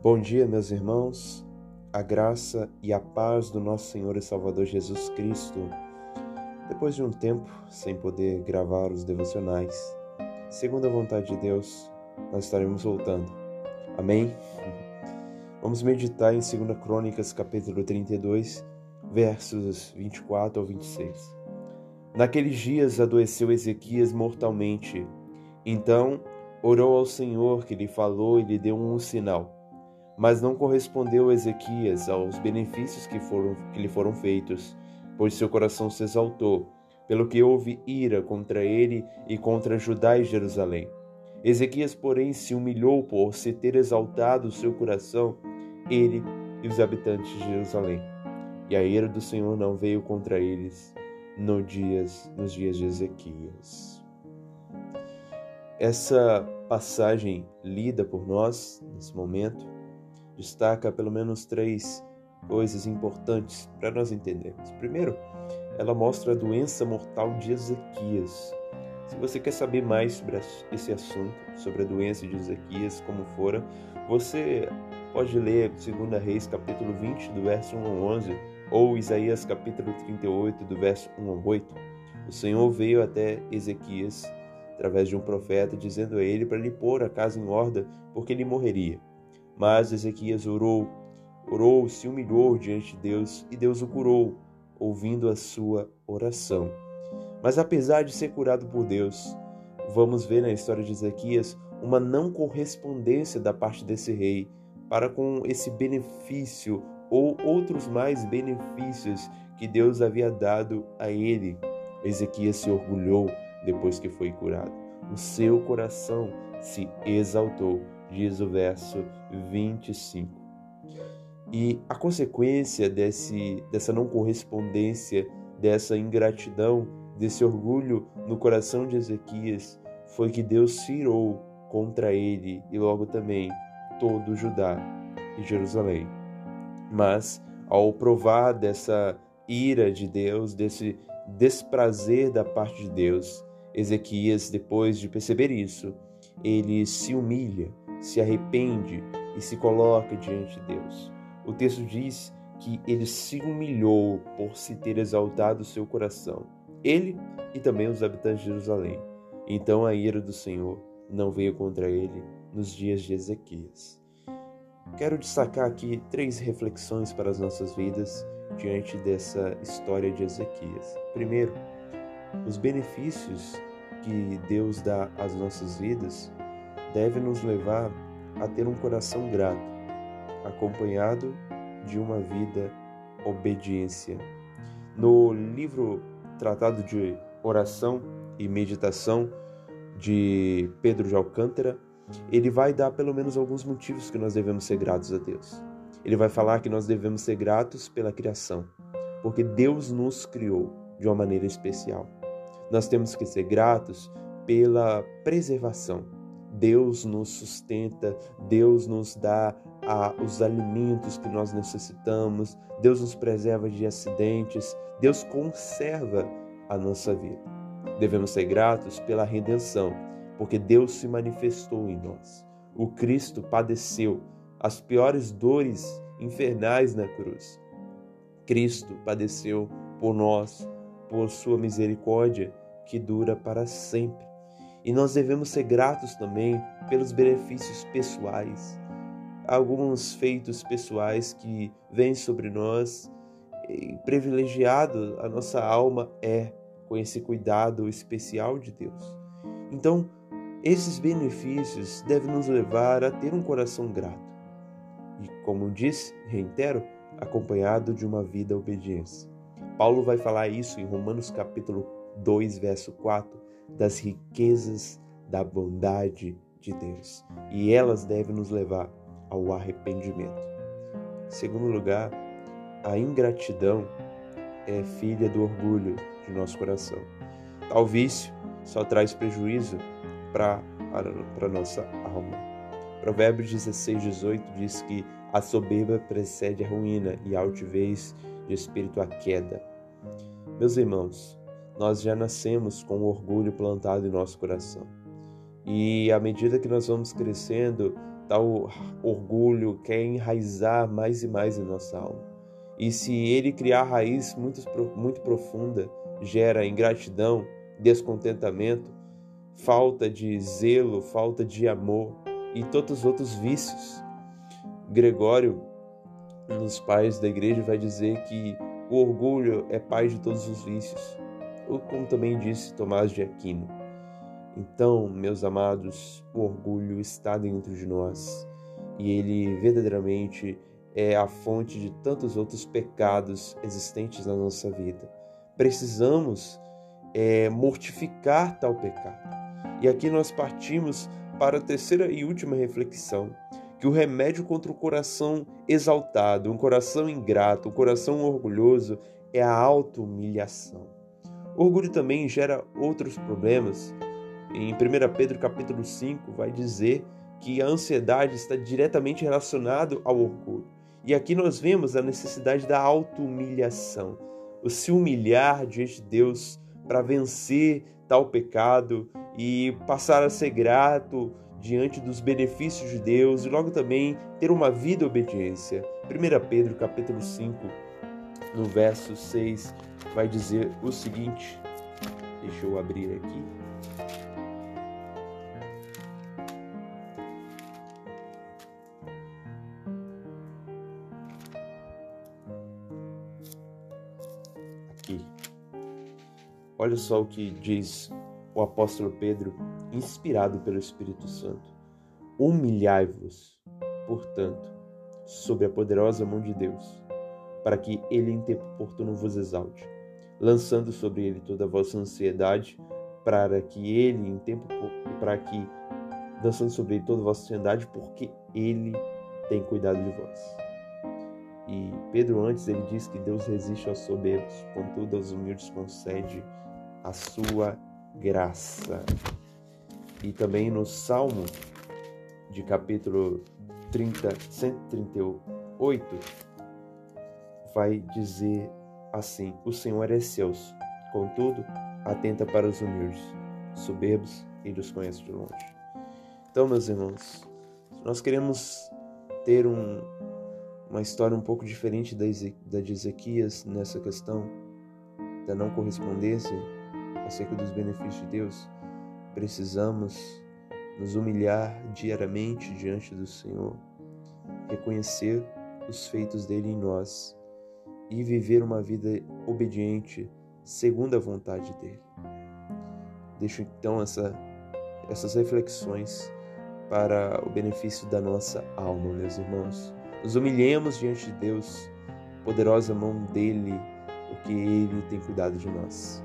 Bom dia, meus irmãos. A graça e a paz do nosso Senhor e Salvador Jesus Cristo. Depois de um tempo sem poder gravar os devocionais, segundo a vontade de Deus, nós estaremos voltando. Amém? Vamos meditar em 2 Crônicas, capítulo 32, versos 24 ao 26. Naqueles dias adoeceu Ezequias mortalmente. Então orou ao Senhor que lhe falou e lhe deu um sinal mas não correspondeu Ezequias aos benefícios que, foram, que lhe foram feitos, pois seu coração se exaltou, pelo que houve ira contra ele e contra Judá e Jerusalém. Ezequias, porém, se humilhou por se ter exaltado o seu coração, ele e os habitantes de Jerusalém. E a ira do Senhor não veio contra eles no dias, nos dias de Ezequias. Essa passagem lida por nós nesse momento destaca pelo menos três coisas importantes para nós entendermos. Primeiro, ela mostra a doença mortal de Ezequias. Se você quer saber mais sobre esse assunto, sobre a doença de Ezequias, como fora, você pode ler 2 Reis, capítulo 20, do verso 1 ao 11, ou Isaías, capítulo 38, do verso 1 ao 8. O Senhor veio até Ezequias através de um profeta, dizendo a ele para lhe pôr a casa em ordem, porque ele morreria. Mas Ezequias orou, orou, se humilhou diante de Deus e Deus o curou, ouvindo a sua oração. Mas apesar de ser curado por Deus, vamos ver na história de Ezequias uma não correspondência da parte desse rei para com esse benefício ou outros mais benefícios que Deus havia dado a ele. Ezequias se orgulhou depois que foi curado. O seu coração se exaltou diz o verso 25. E a consequência desse, dessa não correspondência, dessa ingratidão, desse orgulho no coração de Ezequias foi que Deus se irou contra ele e logo também todo Judá e Jerusalém. Mas ao provar dessa ira de Deus, desse desprazer da parte de Deus, Ezequias, depois de perceber isso, ele se humilha, se arrepende e se coloca diante de Deus. O texto diz que ele se humilhou por se ter exaltado o seu coração, ele e também os habitantes de Jerusalém. Então a ira do Senhor não veio contra ele nos dias de Ezequias. Quero destacar aqui três reflexões para as nossas vidas diante dessa história de Ezequias. Primeiro, os benefícios que Deus dá às nossas vidas deve nos levar a ter um coração grato, acompanhado de uma vida obediência. No livro Tratado de Oração e Meditação de Pedro de Alcântara, ele vai dar pelo menos alguns motivos que nós devemos ser gratos a Deus. Ele vai falar que nós devemos ser gratos pela criação, porque Deus nos criou de uma maneira especial. Nós temos que ser gratos pela preservação, Deus nos sustenta, Deus nos dá os alimentos que nós necessitamos, Deus nos preserva de acidentes, Deus conserva a nossa vida. Devemos ser gratos pela redenção, porque Deus se manifestou em nós. O Cristo padeceu as piores dores infernais na cruz. Cristo padeceu por nós, por sua misericórdia que dura para sempre. E nós devemos ser gratos também pelos benefícios pessoais, alguns feitos pessoais que vêm sobre nós. Privilegiado a nossa alma é com esse cuidado especial de Deus. Então, esses benefícios devem nos levar a ter um coração grato. E, como disse, reitero, acompanhado de uma vida obediência. Paulo vai falar isso em Romanos capítulo 2, verso 4, das riquezas da bondade de Deus, e elas devem nos levar ao arrependimento. Segundo lugar, a ingratidão é filha do orgulho de nosso coração. Tal vício só traz prejuízo para a nossa alma. Provérbios 16, 18 diz que a soberba precede a ruína e a altivez de espírito a queda. Meus irmãos, nós já nascemos com o orgulho plantado em nosso coração. E à medida que nós vamos crescendo, tal orgulho quer enraizar mais e mais em nossa alma. E se ele criar raiz muito, muito profunda, gera ingratidão, descontentamento, falta de zelo, falta de amor e todos os outros vícios. Gregório, um dos pais da igreja, vai dizer que o orgulho é pai de todos os vícios, ou como também disse Tomás de Aquino. Então, meus amados, o orgulho está dentro de nós e ele verdadeiramente é a fonte de tantos outros pecados existentes na nossa vida. Precisamos é, mortificar tal pecado. E aqui nós partimos para a terceira e última reflexão, que o remédio contra o coração exaltado, um coração ingrato, um coração orgulhoso é a auto-humilhação. Orgulho também gera outros problemas, em 1 Pedro capítulo 5 vai dizer que a ansiedade está diretamente relacionado ao orgulho. E aqui nós vemos a necessidade da auto-humilhação, o se humilhar diante de Deus para vencer tal pecado e passar a ser grato diante dos benefícios de Deus e logo também ter uma vida obediência. 1 Pedro capítulo 5, no verso 6, vai dizer o seguinte: Deixa eu abrir aqui. Olha só o que diz o apóstolo Pedro, inspirado pelo Espírito Santo. Humilhai-vos, portanto, sob a poderosa mão de Deus, para que ele em tempo oportuno vos exalte, lançando sobre ele toda a vossa ansiedade, para que ele em tempo para que lançando sobre ele toda a vossa ansiedade, porque ele tem cuidado de vós. E Pedro antes ele diz que Deus resiste aos soberbos, contudo aos humildes concede a sua graça. E também no Salmo de capítulo 30, 138, vai dizer assim: O Senhor é excelso, contudo, atenta para os humildes, soberbos e os conhece de longe. Então, meus irmãos, nós queremos ter um, uma história um pouco diferente da de Ezequias nessa questão da não correspondência acerca dos benefícios de Deus, precisamos nos humilhar diariamente diante do Senhor, reconhecer os feitos dele em nós e viver uma vida obediente segundo a vontade dele. Deixo então essa, essas reflexões para o benefício da nossa alma, meus irmãos. Nos humilhemos diante de Deus, poderosa mão dele, porque ele tem cuidado de nós.